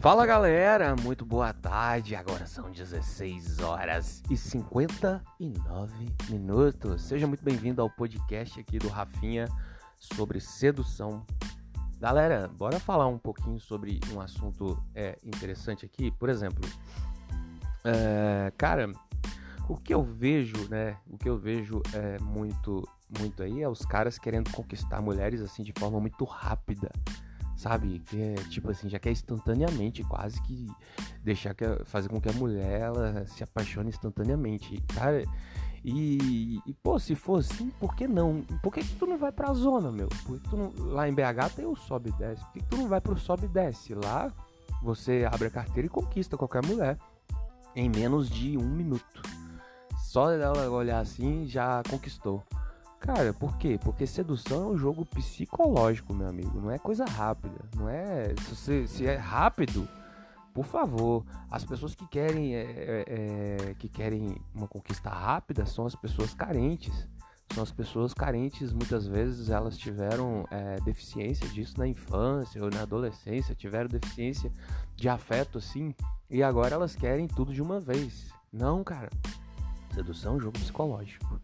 Fala galera, muito boa tarde. Agora são 16 horas e 59 minutos. Seja muito bem-vindo ao podcast aqui do Rafinha sobre sedução. Galera, bora falar um pouquinho sobre um assunto é, interessante aqui. Por exemplo, é, cara, o que eu vejo, né? O que eu vejo é muito, muito aí é os caras querendo conquistar mulheres assim de forma muito rápida sabe? Que é tipo assim, já quer instantaneamente, quase que deixar que fazer com que a mulher ela se apaixone instantaneamente, cara. E, e, pô, se for assim, por que não? Por que, que tu não vai pra zona, meu? Por que tu não, lá em BH tem o sobe e desce. Por que, que tu não vai pro sobe e desce? Lá você abre a carteira e conquista qualquer mulher em menos de um minuto. Só ela olhar assim já conquistou. Cara, por quê? Porque sedução é um jogo psicológico, meu amigo. Não é coisa rápida. Não é. Se, você, se é rápido, por favor. As pessoas que querem, é, é, é, que querem uma conquista rápida são as pessoas carentes. São as pessoas carentes, muitas vezes elas tiveram é, deficiência disso na infância ou na adolescência, tiveram deficiência de afeto assim, e agora elas querem tudo de uma vez. Não, cara. Sedução é um jogo psicológico.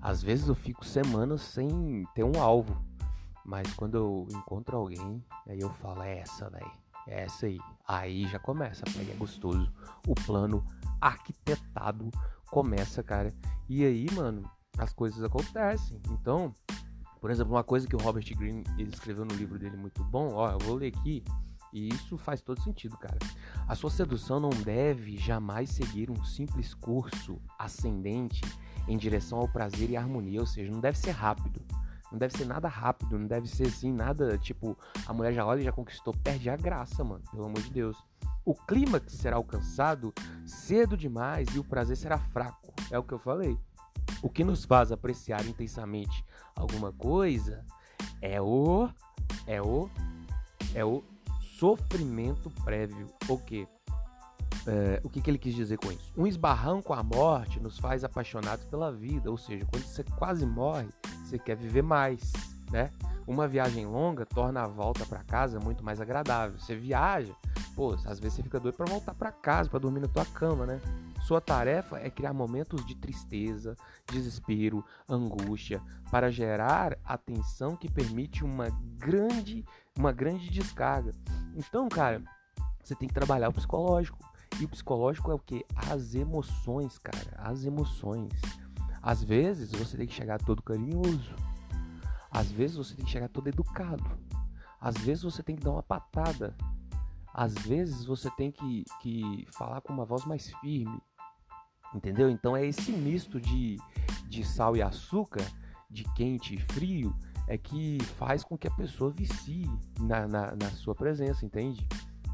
Às vezes eu fico semanas sem ter um alvo, mas quando eu encontro alguém, aí eu falo, é essa, velho, é essa aí. Aí já começa, aí é gostoso. O plano arquitetado começa, cara. E aí, mano, as coisas acontecem. Então, por exemplo, uma coisa que o Robert Greene ele escreveu no livro dele muito bom, ó, eu vou ler aqui, e isso faz todo sentido, cara. A sua sedução não deve jamais seguir um simples curso ascendente em direção ao prazer e harmonia, ou seja, não deve ser rápido. Não deve ser nada rápido, não deve ser assim, nada tipo, a mulher já olha e já conquistou, perde a graça, mano, pelo amor de Deus. O clímax será alcançado cedo demais e o prazer será fraco, é o que eu falei. O que nos faz apreciar intensamente alguma coisa é o é o é o sofrimento prévio. O quê? É, o que, que ele quis dizer com isso? Um esbarrão com a morte nos faz apaixonados pela vida, ou seja, quando você quase morre, você quer viver mais, né? Uma viagem longa torna a volta para casa muito mais agradável. Você viaja, pô, às vezes você fica doido para voltar para casa, para dormir na tua cama, né? Sua tarefa é criar momentos de tristeza, desespero, angústia, para gerar a tensão que permite uma grande, uma grande descarga. Então, cara, você tem que trabalhar o psicológico. E o psicológico é o que? As emoções, cara. As emoções. Às vezes você tem que chegar todo carinhoso. Às vezes você tem que chegar todo educado. Às vezes você tem que dar uma patada. Às vezes você tem que, que falar com uma voz mais firme. Entendeu? Então é esse misto de, de sal e açúcar, de quente e frio, é que faz com que a pessoa vicie na, na, na sua presença, entende?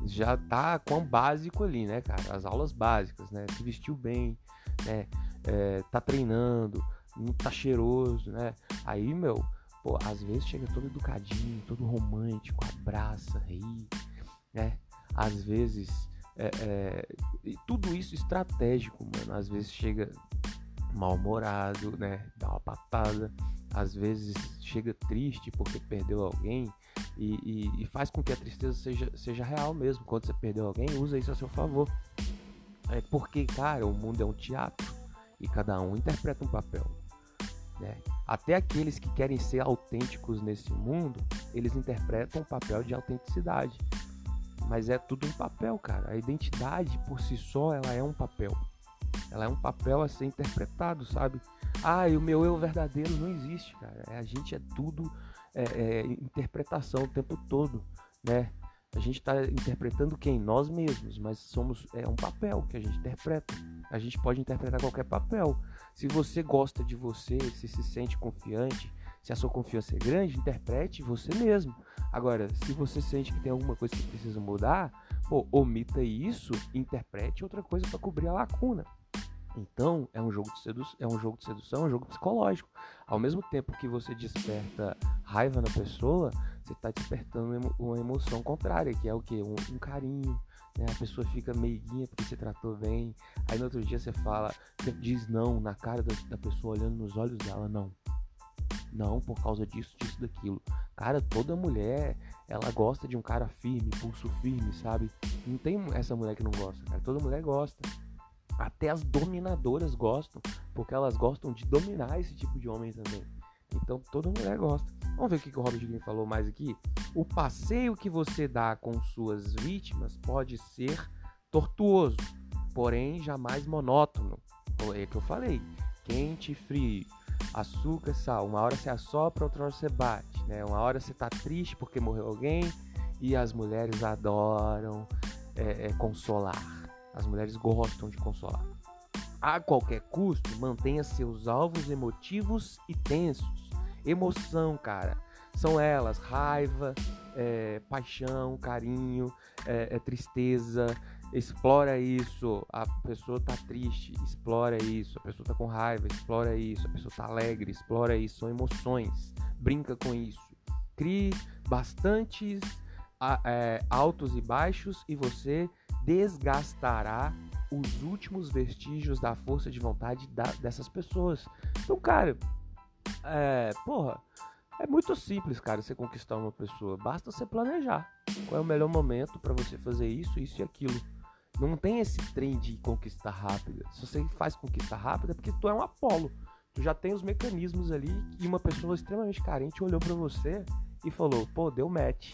Já tá com o básico ali, né, cara? As aulas básicas, né? Se vestiu bem, né? É, tá treinando, não tá cheiroso, né? Aí, meu, pô, às vezes chega todo educadinho, todo romântico, abraça, ri, né? Às vezes, é, é, tudo isso estratégico, mano. Às vezes chega mal-humorado, né? Dá uma patada. Às vezes chega triste porque perdeu alguém e, e, e, faz com que a tristeza seja, seja real mesmo. Quando você perdeu alguém, usa isso a seu favor. É porque, cara, o mundo é um teatro e cada um interpreta um papel. Né? Até aqueles que querem ser autênticos nesse mundo, eles interpretam um papel de autenticidade. Mas é tudo um papel, cara. A identidade por si só, ela é um papel. Ela é um papel a ser interpretado, sabe? Ah, e o meu eu verdadeiro não existe, cara. A gente é tudo é, é, interpretação o tempo todo, né? A gente está interpretando quem? Nós mesmos, mas somos é um papel que a gente interpreta. A gente pode interpretar qualquer papel. Se você gosta de você, se se sente confiante, se a sua confiança é grande, interprete você mesmo. Agora, se você sente que tem alguma coisa que precisa mudar, pô, omita isso, interprete outra coisa para cobrir a lacuna. Então, é um jogo de sedução, é um jogo de sedução, é um jogo psicológico. Ao mesmo tempo que você desperta raiva na pessoa, você está despertando uma emoção contrária, que é o que? Um, um, carinho. Né? A pessoa fica meiguinha porque você tratou bem. Aí no outro dia você fala, você diz não na cara da, da pessoa, olhando nos olhos dela, não. Não, por causa disso, disso, daquilo. Cara, toda mulher, ela gosta de um cara firme, pulso firme, sabe? Não tem essa mulher que não gosta, cara. Toda mulher gosta. Até as dominadoras gostam, porque elas gostam de dominar esse tipo de homem também. Então toda mulher gosta. Vamos ver o que o Robert Greene falou mais aqui. O passeio que você dá com suas vítimas pode ser tortuoso, porém jamais monótono. É que eu falei. Quente e frio, açúcar e sal. Uma hora você assopra, outra hora você bate. Né? Uma hora você tá triste porque morreu alguém e as mulheres adoram é, é, consolar. As mulheres gostam de consolar. A qualquer custo, mantenha seus alvos emotivos e tensos. Emoção, cara. São elas: raiva, é, paixão, carinho, é, é tristeza, explora isso. A pessoa tá triste, explora isso. A pessoa tá com raiva, explora isso. A pessoa tá alegre, explora isso. São emoções, brinca com isso. Crie bastantes é, altos e baixos e você desgastará os últimos vestígios da força de vontade da, dessas pessoas. Então, cara, é, porra, é muito simples, cara, você conquistar uma pessoa. Basta você planejar qual é o melhor momento para você fazer isso, isso e aquilo. Não tem esse trem de conquista rápida. Se você faz conquista rápida, é porque tu é um Apolo. Tu já tem os mecanismos ali e uma pessoa extremamente carente olhou para você e falou: pô, deu match.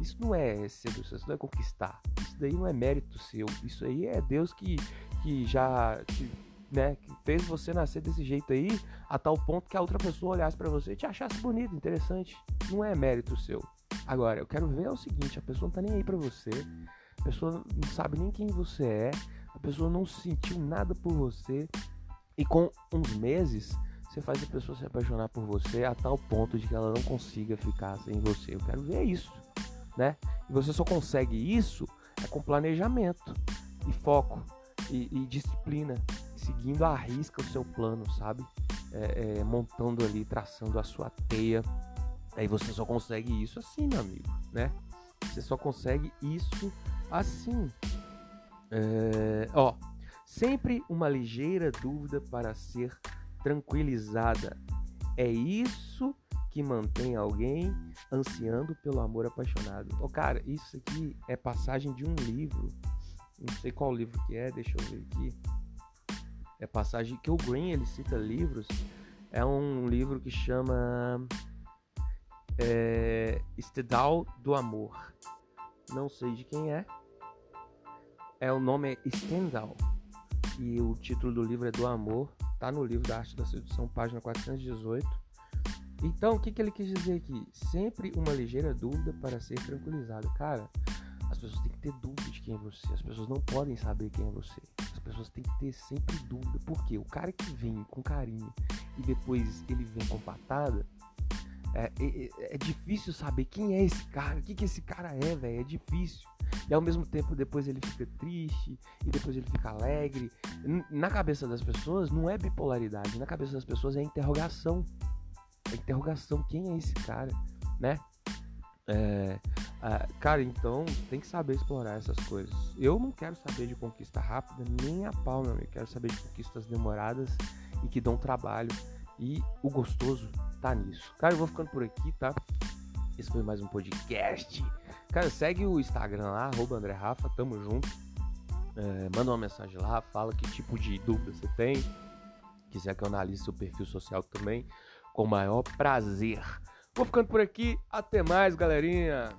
Isso não é sedução, isso não é conquistar. Daí não é mérito seu. Isso aí é Deus que, que já te, né, que fez você nascer desse jeito aí, a tal ponto que a outra pessoa olhasse para você e te achasse bonito, interessante. Não é mérito seu. Agora, eu quero ver é o seguinte: a pessoa não tá nem aí pra você a pessoa não sabe nem quem você é, a pessoa não sentiu nada por você, e com uns meses você faz a pessoa se apaixonar por você a tal ponto de que ela não consiga ficar sem você. Eu quero ver isso, né? E você só consegue isso é com planejamento e foco e, e disciplina, seguindo a risca o seu plano, sabe? É, é, montando ali, traçando a sua teia. Aí você só consegue isso assim, meu amigo, né? Você só consegue isso assim. É, ó, sempre uma ligeira dúvida para ser tranquilizada. É isso que mantém alguém ansiando pelo amor apaixonado. Ó, cara, isso aqui é passagem de um livro. Não sei qual livro que é, deixa eu ver aqui. É passagem que o Green ele cita livros. É um livro que chama é, Estedal do Amor. Não sei de quem é é o nome é Stendhal e o título do livro é Do Amor, tá no livro da Arte da Sedução, página 418. Então, o que, que ele quis dizer aqui? Sempre uma ligeira dúvida para ser tranquilizado. Cara, as pessoas têm que ter dúvida de quem é você, as pessoas não podem saber quem é você. As pessoas têm que ter sempre dúvida. Por quê? O cara que vem com carinho e depois ele vem com patada, é, é, é difícil saber quem é esse cara, o que, que esse cara é, velho. É difícil. E ao mesmo tempo depois ele fica triste e depois ele fica alegre. Na cabeça das pessoas não é bipolaridade, na cabeça das pessoas é interrogação. É interrogação, quem é esse cara, né? É, cara, então tem que saber explorar essas coisas. Eu não quero saber de conquista rápida, nem a pau, meu amigo. Quero saber de conquistas demoradas e que dão trabalho. E o gostoso tá nisso. Cara, eu vou ficando por aqui, tá? Esse foi mais um podcast. Cara, segue o Instagram lá, arroba André Rafa, tamo junto. É, manda uma mensagem lá, fala que tipo de dúvida você tem. Quiser que eu analise seu perfil social também, com o maior prazer. Vou ficando por aqui, até mais, galerinha.